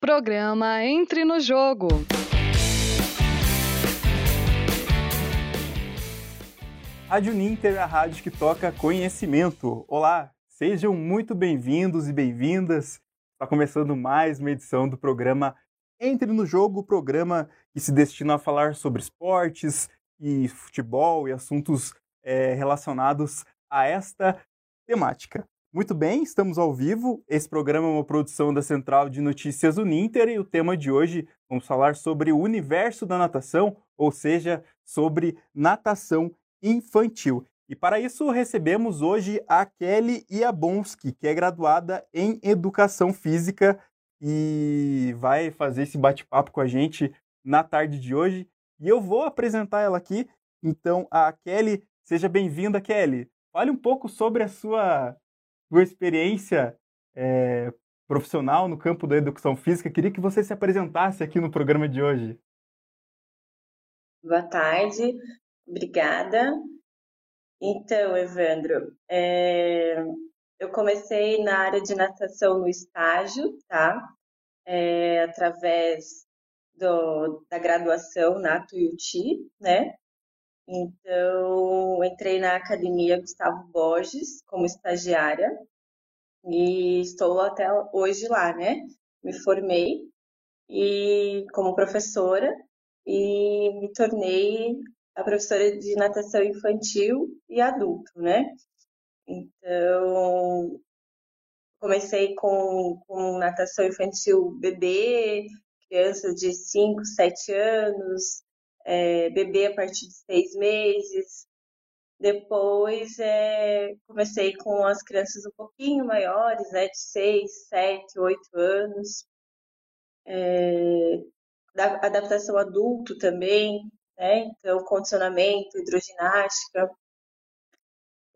Programa Entre no Jogo. Rádio Ninter, a rádio que toca conhecimento. Olá, sejam muito bem-vindos e bem-vindas. Está começando mais uma edição do programa Entre no Jogo, programa que se destina a falar sobre esportes e futebol e assuntos é, relacionados a esta temática. Muito bem, estamos ao vivo. Esse programa é uma produção da Central de Notícias Uninter e o tema de hoje vamos falar sobre o universo da natação, ou seja, sobre natação infantil. E para isso recebemos hoje a Kelly Iabonski, que é graduada em Educação Física e vai fazer esse bate-papo com a gente na tarde de hoje. E eu vou apresentar ela aqui. Então, a Kelly, seja bem-vinda, Kelly. Fale um pouco sobre a sua, sua experiência é, profissional no campo da educação física. Queria que você se apresentasse aqui no programa de hoje. Boa tarde, Obrigada. Então, Evandro, é, eu comecei na área de natação no estágio, tá? É, através do, da graduação na Tuiuti, né? Então, entrei na academia Gustavo Borges como estagiária e estou até hoje lá, né? Me formei e como professora e me tornei a professora de natação infantil e adulto, né? Então, comecei com, com natação infantil bebê, crianças de 5, 7 anos, é, bebê a partir de 6 meses. Depois, é, comecei com as crianças um pouquinho maiores, né, de 6, 7, 8 anos. É, adaptação adulto também, né? Então, condicionamento, hidroginástica.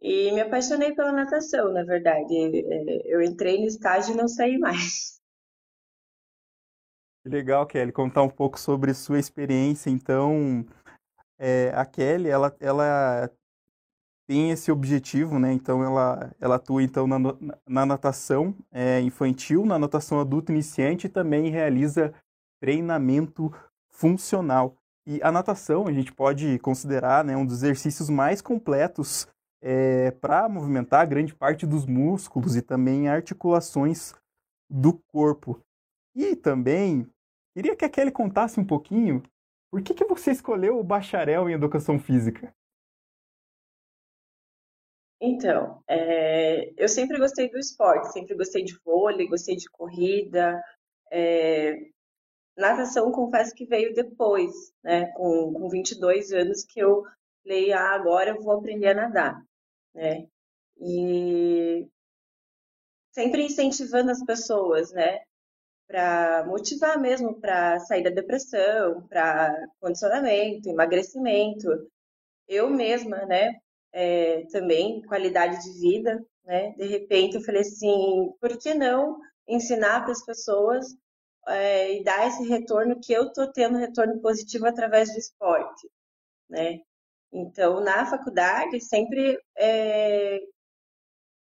E me apaixonei pela natação, na verdade. É, eu entrei no estágio e não saí mais. Legal, Kelly, contar um pouco sobre sua experiência. Então, é, a Kelly, ela, ela tem esse objetivo, né? Então, ela, ela atua então na, na natação é, infantil, na natação adulto iniciante e também realiza treinamento funcional. E a natação a gente pode considerar né, um dos exercícios mais completos é, para movimentar grande parte dos músculos e também articulações do corpo. E também queria que a Kelly contasse um pouquinho por que, que você escolheu o bacharel em educação física. Então, é, eu sempre gostei do esporte, sempre gostei de vôlei, gostei de corrida, é, Natação, confesso que veio depois, né? Com, com 22 anos que eu falei, ah, agora eu vou aprender a nadar, né? E sempre incentivando as pessoas, né? Para motivar mesmo para sair da depressão, para condicionamento, emagrecimento. Eu mesma, né? É, também qualidade de vida, né? De repente eu falei assim, por que não ensinar para as pessoas é, e dar esse retorno que eu estou tendo retorno positivo através do esporte, né? Então, na faculdade, sempre é,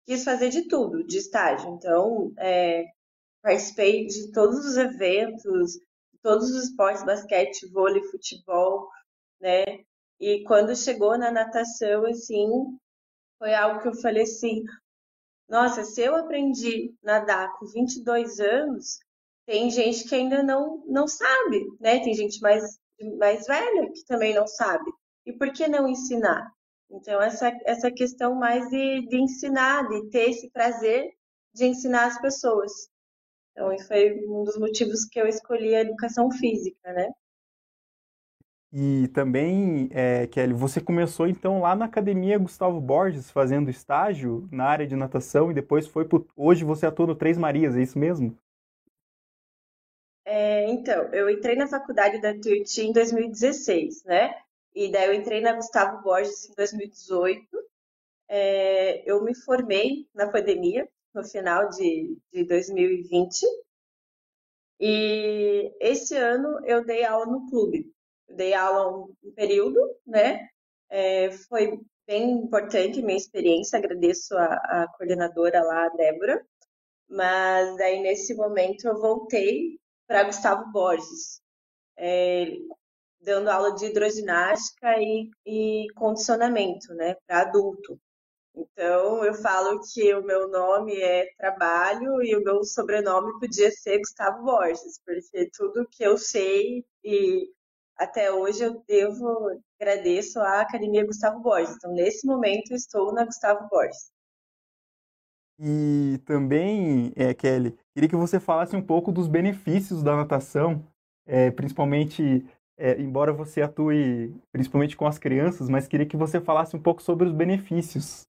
quis fazer de tudo, de estágio. Então, é, participei de todos os eventos, todos os esportes, basquete, vôlei, futebol, né? E quando chegou na natação, assim, foi algo que eu falei assim, nossa, se eu aprendi nadar com 22 anos, tem gente que ainda não, não sabe, né? Tem gente mais, mais velha que também não sabe. E por que não ensinar? Então, essa, essa questão mais de, de ensinar, de ter esse prazer de ensinar as pessoas. Então, foi um dos motivos que eu escolhi a educação física, né? E também, é, Kelly, você começou então lá na Academia Gustavo Borges, fazendo estágio na área de natação, e depois foi pro... Hoje você atua no Três Marias, é isso mesmo? É, então, eu entrei na faculdade da Tuiuti em 2016, né? E daí eu entrei na Gustavo Borges em 2018. É, eu me formei na pandemia, no final de, de 2020. E esse ano eu dei aula no clube. Eu dei aula um, período, né? É, foi bem importante minha experiência, agradeço a, a coordenadora lá, a Débora. Mas daí nesse momento eu voltei para Gustavo Borges, é, dando aula de hidroginástica e, e condicionamento, né, para adulto. Então, eu falo que o meu nome é trabalho e o meu sobrenome podia ser Gustavo Borges, porque tudo que eu sei e até hoje eu devo, agradeço à Academia Gustavo Borges. Então, nesse momento, estou na Gustavo Borges. E também, é, Kelly, queria que você falasse um pouco dos benefícios da natação, é, principalmente, é, embora você atue principalmente com as crianças, mas queria que você falasse um pouco sobre os benefícios.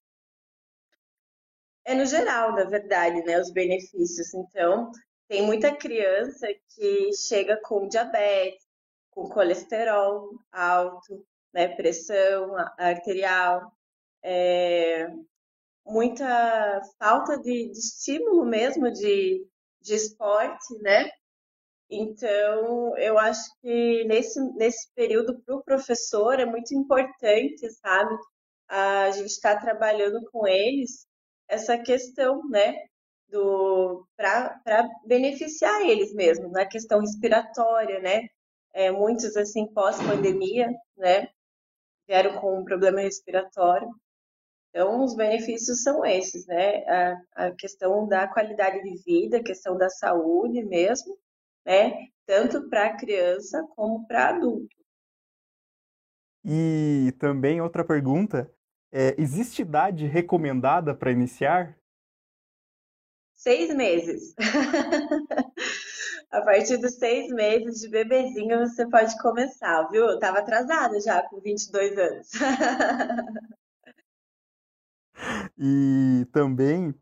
É no geral, na verdade, né, os benefícios. Então, tem muita criança que chega com diabetes, com colesterol alto, né, pressão arterial, é, muita falta de, de, estímulo mesmo de, de esporte, né? Então, eu acho que nesse, nesse período para o professor é muito importante, sabe? A gente está trabalhando com eles essa questão, né? Do para beneficiar eles mesmo na questão respiratória, né? é, muitos assim pós-pandemia, né, vieram com um problema respiratório. Então, os benefícios são esses, né? A, a questão da qualidade de vida, a questão da saúde mesmo, né? Tanto para criança como para adulto. E também outra pergunta, é, existe idade recomendada para iniciar? Seis meses. A partir dos seis meses de bebezinho você pode começar, viu? Eu tava atrasada já com 22 anos. e também,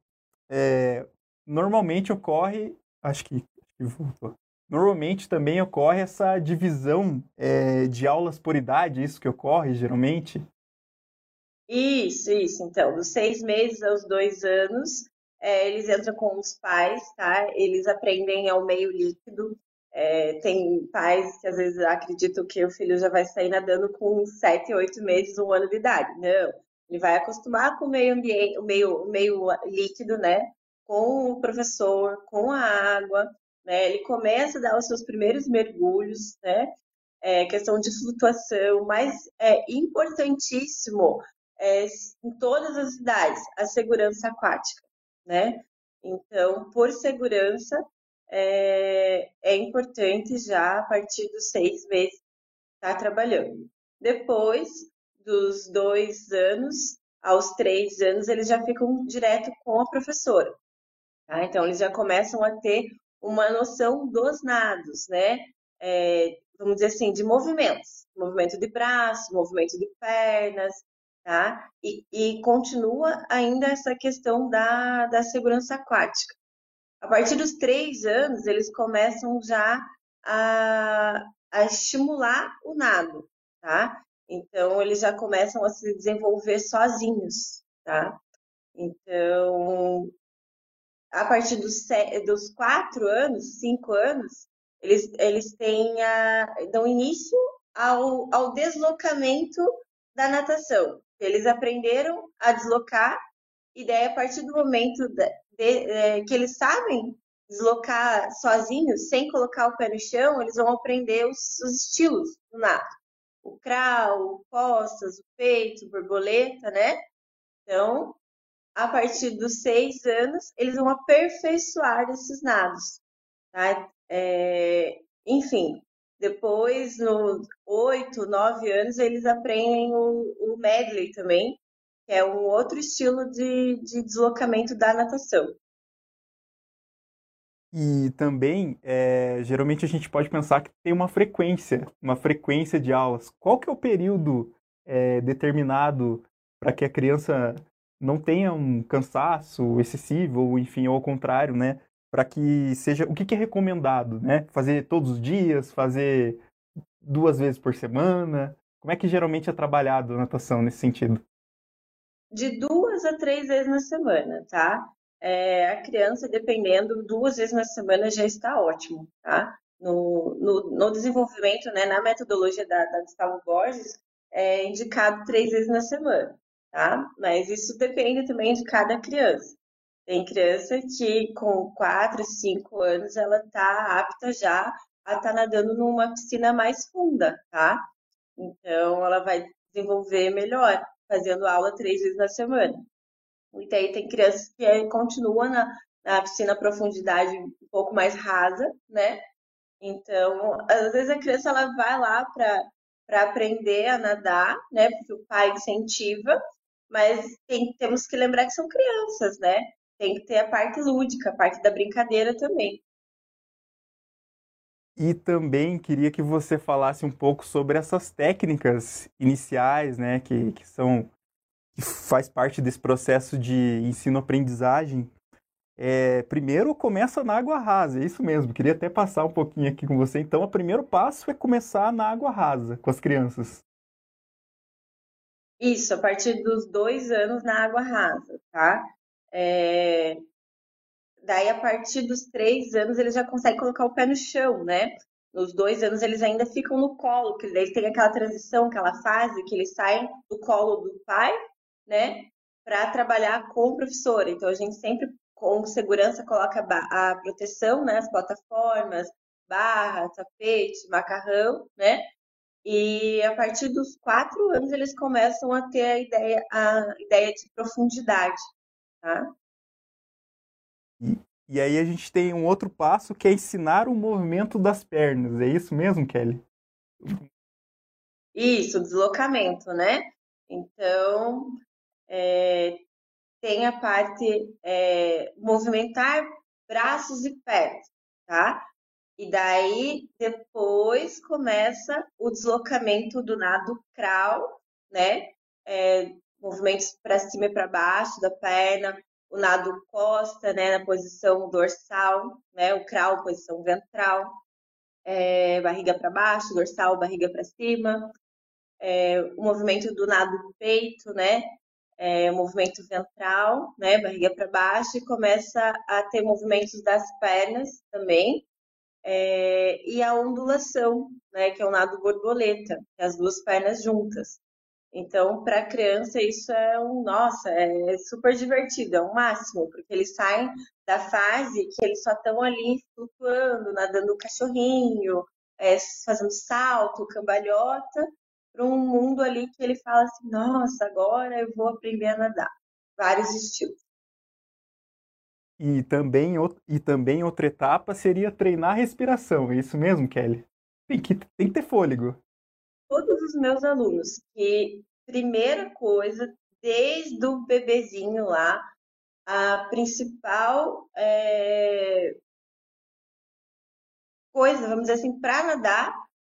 é, normalmente ocorre, acho que, acho. Normalmente também ocorre essa divisão é, de aulas por idade, isso que ocorre geralmente? Isso, isso. Então, dos seis meses aos dois anos, é, eles entram com os pais, tá? Eles aprendem ao meio líquido. É, tem pais que às vezes acreditam que o filho já vai sair nadando com sete, oito meses, um ano de idade. Não, ele vai acostumar com o meio ambiente, o meio, o meio líquido, né? Com o professor, com a água, né? Ele começa a dar os seus primeiros mergulhos, né? É, questão de flutuação, mas é importantíssimo é, em todas as idades a segurança aquática né? Então, por segurança, é, é importante já a partir dos seis meses estar tá trabalhando. Depois dos dois anos aos três anos, eles já ficam direto com a professora. Tá? Então, eles já começam a ter uma noção dos nados, né? É, vamos dizer assim, de movimentos. Movimento de braço, movimento de pernas, tá? E, e continua ainda essa questão da, da segurança aquática. A partir dos três anos, eles começam já a, a estimular o nado, tá? Então, eles já começam a se desenvolver sozinhos, tá? Então, a partir dos, dos quatro anos, cinco anos, eles, eles têm a, dão início ao, ao deslocamento da natação. Eles aprenderam a deslocar, e daí, a partir do momento de, de, é, que eles sabem deslocar sozinhos, sem colocar o pé no chão, eles vão aprender os, os estilos do nado. O crawl, o costas, o peito, borboleta, né? Então, a partir dos seis anos, eles vão aperfeiçoar esses nados. Tá? É, enfim, depois, nos oito, nove anos, eles aprendem o, o medley também, que é um outro estilo de, de deslocamento da natação. E também, é, geralmente a gente pode pensar que tem uma frequência, uma frequência de aulas. Qual que é o período é, determinado para que a criança não tenha um cansaço excessivo, ou enfim, ao contrário, né? Para que seja o que, que, é recomendado, né? Fazer todos os dias, fazer duas vezes por semana. Como é que geralmente é trabalhado a natação nesse sentido? De duas a três vezes na semana, tá? É, a criança, dependendo, duas vezes na semana já está ótimo, tá? No, no, no desenvolvimento, né, na metodologia da, da Gustavo Borges, é indicado três vezes na semana, tá? Mas isso depende também de cada criança. Tem criança que com 4, 5 anos ela está apta já a estar tá nadando numa piscina mais funda, tá? Então ela vai desenvolver melhor, fazendo aula três vezes na semana. E aí tem crianças que continuam na, na piscina profundidade um pouco mais rasa, né? Então, às vezes a criança ela vai lá para aprender a nadar, né? Porque o pai incentiva, mas tem, temos que lembrar que são crianças, né? Tem que ter a parte lúdica, a parte da brincadeira também. E também queria que você falasse um pouco sobre essas técnicas iniciais, né, que, que são que faz parte desse processo de ensino-aprendizagem. É, primeiro começa na água rasa, é isso mesmo. Queria até passar um pouquinho aqui com você. Então, o primeiro passo é começar na água rasa com as crianças. Isso, a partir dos dois anos na água rasa, tá? É, Daí, a partir dos três anos, eles já conseguem colocar o pé no chão, né? Nos dois anos, eles ainda ficam no colo, que daí tem aquela transição, aquela fase que eles saem do colo do pai, né? Para trabalhar com o professor. Então, a gente sempre, com segurança, coloca a proteção, né? As plataformas, barra, tapete, macarrão, né? E a partir dos quatro anos eles começam a ter a ideia, a ideia de profundidade, tá? E, e aí a gente tem um outro passo que é ensinar o movimento das pernas. É isso mesmo, Kelly? Isso, deslocamento, né? Então, é, tem a parte é, movimentar braços e pés, tá? E daí depois começa o deslocamento do nado crawl, né? É, movimentos para cima e para baixo da perna, o nado costa, né, na posição dorsal, né, o crawl, posição ventral, é, barriga para baixo, dorsal, barriga para cima, é, o movimento do nado peito, né, é, movimento ventral, né, barriga para baixo, e começa a ter movimentos das pernas também, é, e a ondulação, né, que é o nado borboleta, é as duas pernas juntas. Então, para a criança, isso é um, nossa, é super divertido, é o um máximo, porque eles saem da fase que eles só estão ali flutuando, nadando cachorrinho, é, fazendo salto, cambalhota, para um mundo ali que ele fala assim: nossa, agora eu vou aprender a nadar. Vários estilos. E também, e também outra etapa seria treinar a respiração, é isso mesmo, Kelly? Tem que, tem que ter fôlego os meus alunos que, primeira coisa, desde o bebezinho lá, a principal é, coisa, vamos dizer assim, para nadar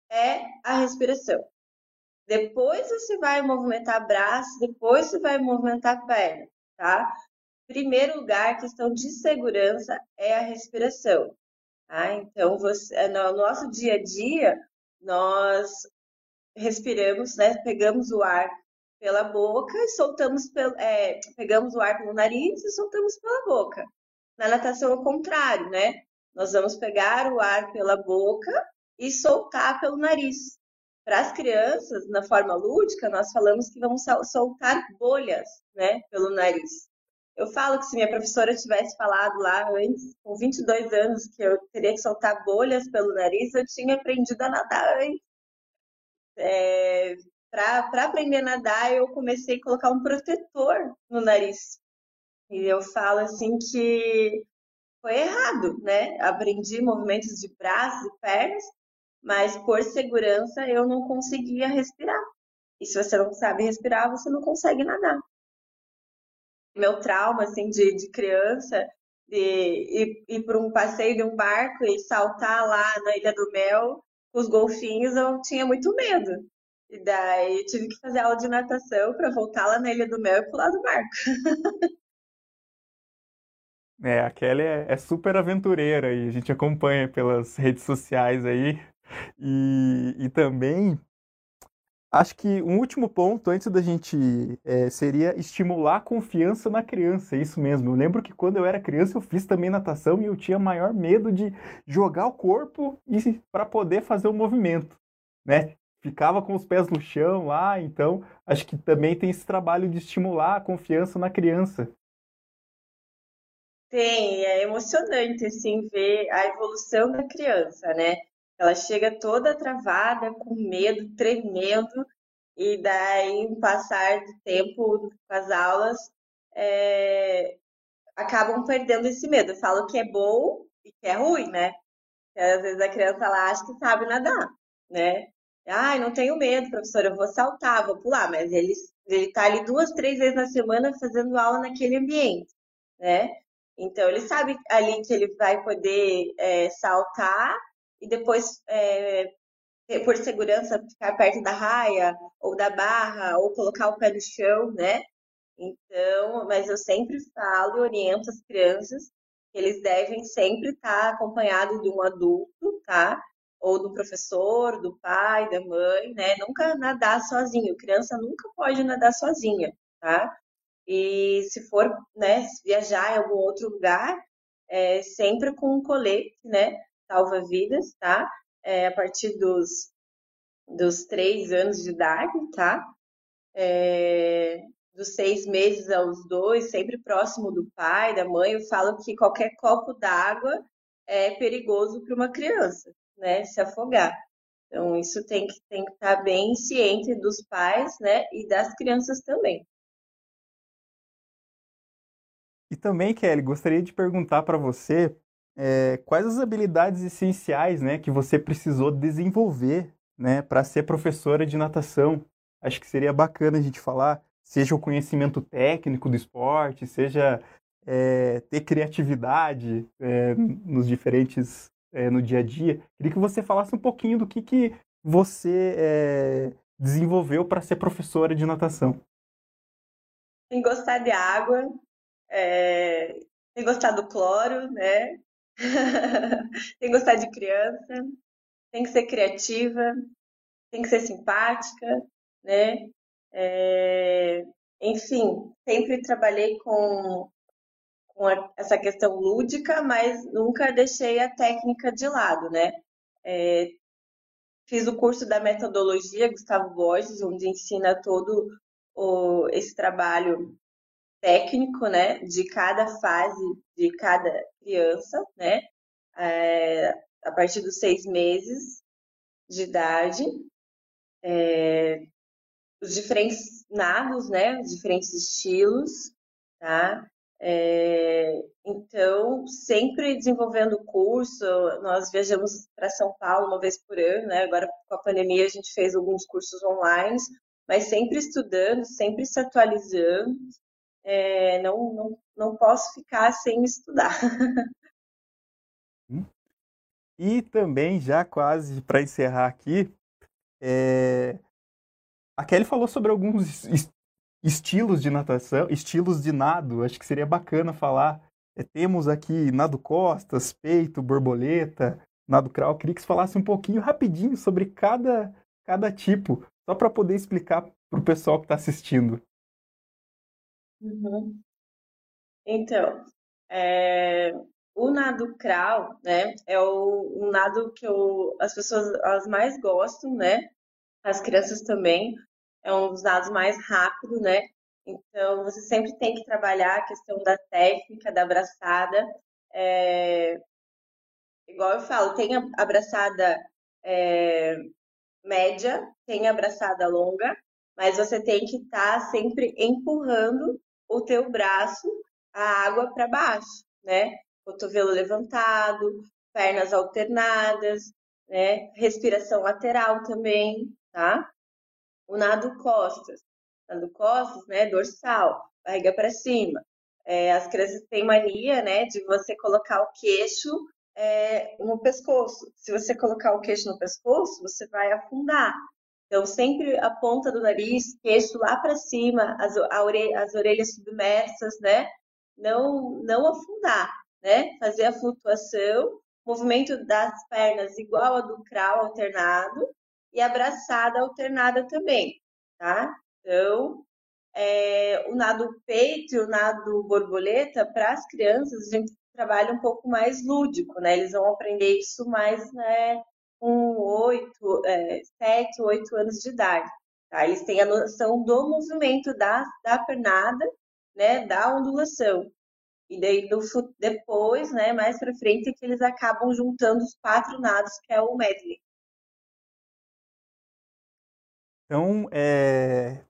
é a respiração. Depois você vai movimentar braço, depois você vai movimentar perna, tá? Primeiro lugar, questão de segurança é a respiração. Tá? Então, você, no nosso dia a dia, nós respiramos, né? Pegamos o ar pela boca e soltamos, pelo, é, pegamos o ar pelo nariz e soltamos pela boca. Na natação, ao contrário, né? Nós vamos pegar o ar pela boca e soltar pelo nariz. Para as crianças, na forma lúdica, nós falamos que vamos soltar bolhas, né, pelo nariz. Eu falo que se minha professora tivesse falado lá antes, com 22 anos, que eu teria que soltar bolhas pelo nariz, eu tinha aprendido a nadar antes é, para aprender a nadar, eu comecei a colocar um protetor no nariz. E eu falo assim que foi errado, né? Aprendi movimentos de braços e pernas, mas por segurança eu não conseguia respirar. E se você não sabe respirar, você não consegue nadar. Meu trauma, assim, de, de criança, de ir, ir para um passeio de um barco e saltar lá na Ilha do Mel os golfinhos, eu tinha muito medo. E daí tive que fazer aula de natação para voltar lá na Ilha do Mel e pular do barco. É, a Kelly é, é, super aventureira e a gente acompanha pelas redes sociais aí. E, e também Acho que um último ponto antes da gente é, seria estimular a confiança na criança, é isso mesmo. Eu lembro que quando eu era criança eu fiz também natação e eu tinha maior medo de jogar o corpo para poder fazer o movimento, né? Ficava com os pés no chão lá, então acho que também tem esse trabalho de estimular a confiança na criança. Tem, é emocionante, assim, ver a evolução da criança, né? Ela chega toda travada, com medo, tremendo, e daí, o passar do tempo com as aulas, é, acabam perdendo esse medo. Eu falo que é bom e que é ruim, né? Porque às vezes a criança ela acha que sabe nadar, né? Ai, não tenho medo, professora, eu vou saltar, vou pular, mas ele, ele tá ali duas, três vezes na semana fazendo aula naquele ambiente, né? Então, ele sabe ali que ele vai poder é, saltar e depois, é, por segurança, ficar perto da raia ou da barra ou colocar o pé no chão, né? Então, mas eu sempre falo e oriento as crianças que eles devem sempre estar acompanhados de um adulto, tá? Ou do professor, do pai, da mãe, né? Nunca nadar sozinho. Criança nunca pode nadar sozinha, tá? E se for, né, viajar em algum outro lugar, é, sempre com um colete, né? Salva-vidas, tá? É, a partir dos, dos três anos de idade, tá? É, dos seis meses aos dois, sempre próximo do pai, da mãe. Eu falo que qualquer copo d'água é perigoso para uma criança, né? Se afogar. Então, isso tem que, tem que estar bem ciente dos pais, né? E das crianças também. E também, Kelly, gostaria de perguntar para você é, quais as habilidades essenciais né, que você precisou desenvolver né, para ser professora de natação. Acho que seria bacana a gente falar, seja o conhecimento técnico do esporte, seja é, ter criatividade é, nos diferentes, é, no dia a dia. Queria que você falasse um pouquinho do que, que você é, desenvolveu para ser professora de natação. Em gostar de água, é, que gostar do cloro, né? tem que gostar de criança, tem que ser criativa, tem que ser simpática, né? É, enfim, sempre trabalhei com, com a, essa questão lúdica, mas nunca deixei a técnica de lado, né? É, fiz o curso da metodologia Gustavo Borges, onde ensina todo o, esse trabalho técnico, né, de cada fase de cada criança, né, é, a partir dos seis meses de idade, é, os diferentes nados, né, os diferentes estilos, tá? É, então, sempre desenvolvendo o curso, nós viajamos para São Paulo uma vez por ano, né? Agora, com a pandemia, a gente fez alguns cursos online, mas sempre estudando, sempre se atualizando, é, não, não, não posso ficar sem estudar. Hum. E também, já quase para encerrar aqui, é... a Kelly falou sobre alguns estilos de natação, estilos de nado, acho que seria bacana falar. É, temos aqui nado costas, peito, borboleta, nado crawl. Queria que você falasse um pouquinho rapidinho sobre cada, cada tipo, só para poder explicar para o pessoal que está assistindo. Uhum. Então, é, o nado crawl, né, é o, um nado que eu, as pessoas as mais gostam, né, as crianças também, é um dos nados mais rápidos, né, então você sempre tem que trabalhar a questão da técnica, da abraçada, é, igual eu falo, tem a abraçada é, média, tem a abraçada longa, mas você tem que estar tá sempre empurrando o teu braço a água para baixo, né? Cotovelo levantado, pernas alternadas, né? Respiração lateral também, tá? O nado costas, nado costas, né? Dorsal, barriga para cima. É, as crianças têm mania, né, de você colocar o queixo é, no pescoço. Se você colocar o queixo no pescoço, você vai afundar. Então, sempre a ponta do nariz, queixo lá para cima, as, orelha, as orelhas submersas, né? Não, não afundar, né? Fazer a flutuação, movimento das pernas igual ao do crawl alternado e abraçada alternada também, tá? Então, é, o nado peito e o nado borboleta, para as crianças, a gente trabalha um pouco mais lúdico, né? Eles vão aprender isso mais né, com oito, é, sete, oito anos de idade. Tá? Eles têm a noção do movimento da, da pernada, né, da ondulação. E daí no, depois, né, mais para frente, é que eles acabam juntando os quatro nados, que é o medley. Então, é,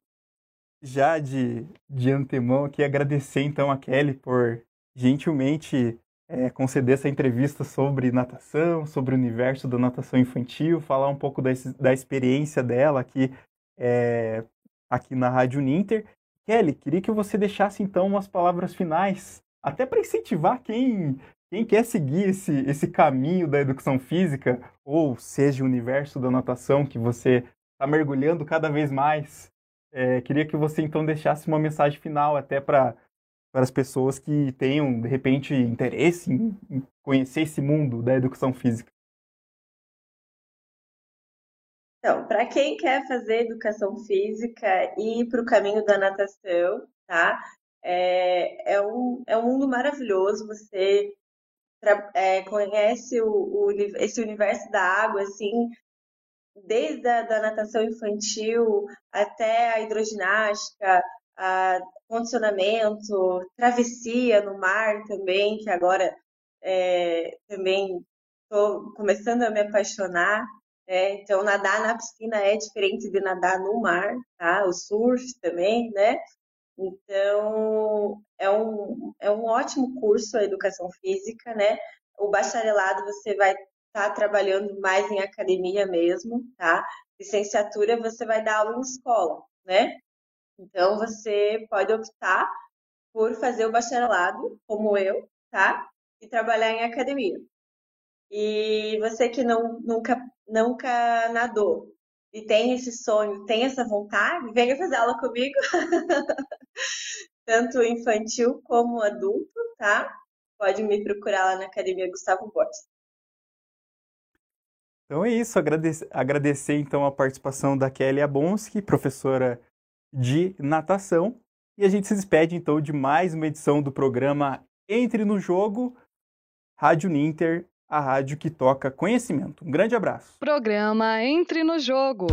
já de, de antemão aqui agradecer então a Kelly por gentilmente é, conceder essa entrevista sobre natação, sobre o universo da natação infantil, falar um pouco da, da experiência dela aqui, é, aqui na Rádio Ninter. Kelly, queria que você deixasse então umas palavras finais, até para incentivar quem, quem quer seguir esse, esse caminho da educação física, ou seja, o universo da natação que você está mergulhando cada vez mais. É, queria que você então deixasse uma mensagem final até para para as pessoas que tenham, de repente, interesse em, conhecer esse mundo da educação física. Então, para quem quer fazer educação física e ir para o caminho da natação, tá? É, é, um, é um mundo maravilhoso. Você é, conhece o, o, esse universo da água, assim, desde a da natação infantil até a hidroginástica, condicionamento, travessia no mar também, que agora é, também estou começando a me apaixonar. É, então, nadar na piscina é diferente de nadar no mar, tá? O surf também, né? Então, é um, é um ótimo curso a educação física, né? O bacharelado você vai estar tá trabalhando mais em academia mesmo, tá? Licenciatura você vai dar aula em escola, né? Então você pode optar por fazer o bacharelado, como eu, tá? E trabalhar em academia. E você que não, nunca, nunca nadou e tem esse sonho, tem essa vontade, venha fazer aula comigo. Tanto infantil como adulto, tá? Pode me procurar lá na Academia Gustavo Borges. Então é isso, agradecer, agradecer então a participação da Kelly Abonski, professora de natação. E a gente se despede então de mais uma edição do programa Entre no Jogo, Rádio Ninter, a rádio que toca conhecimento. Um grande abraço. Programa Entre no Jogo.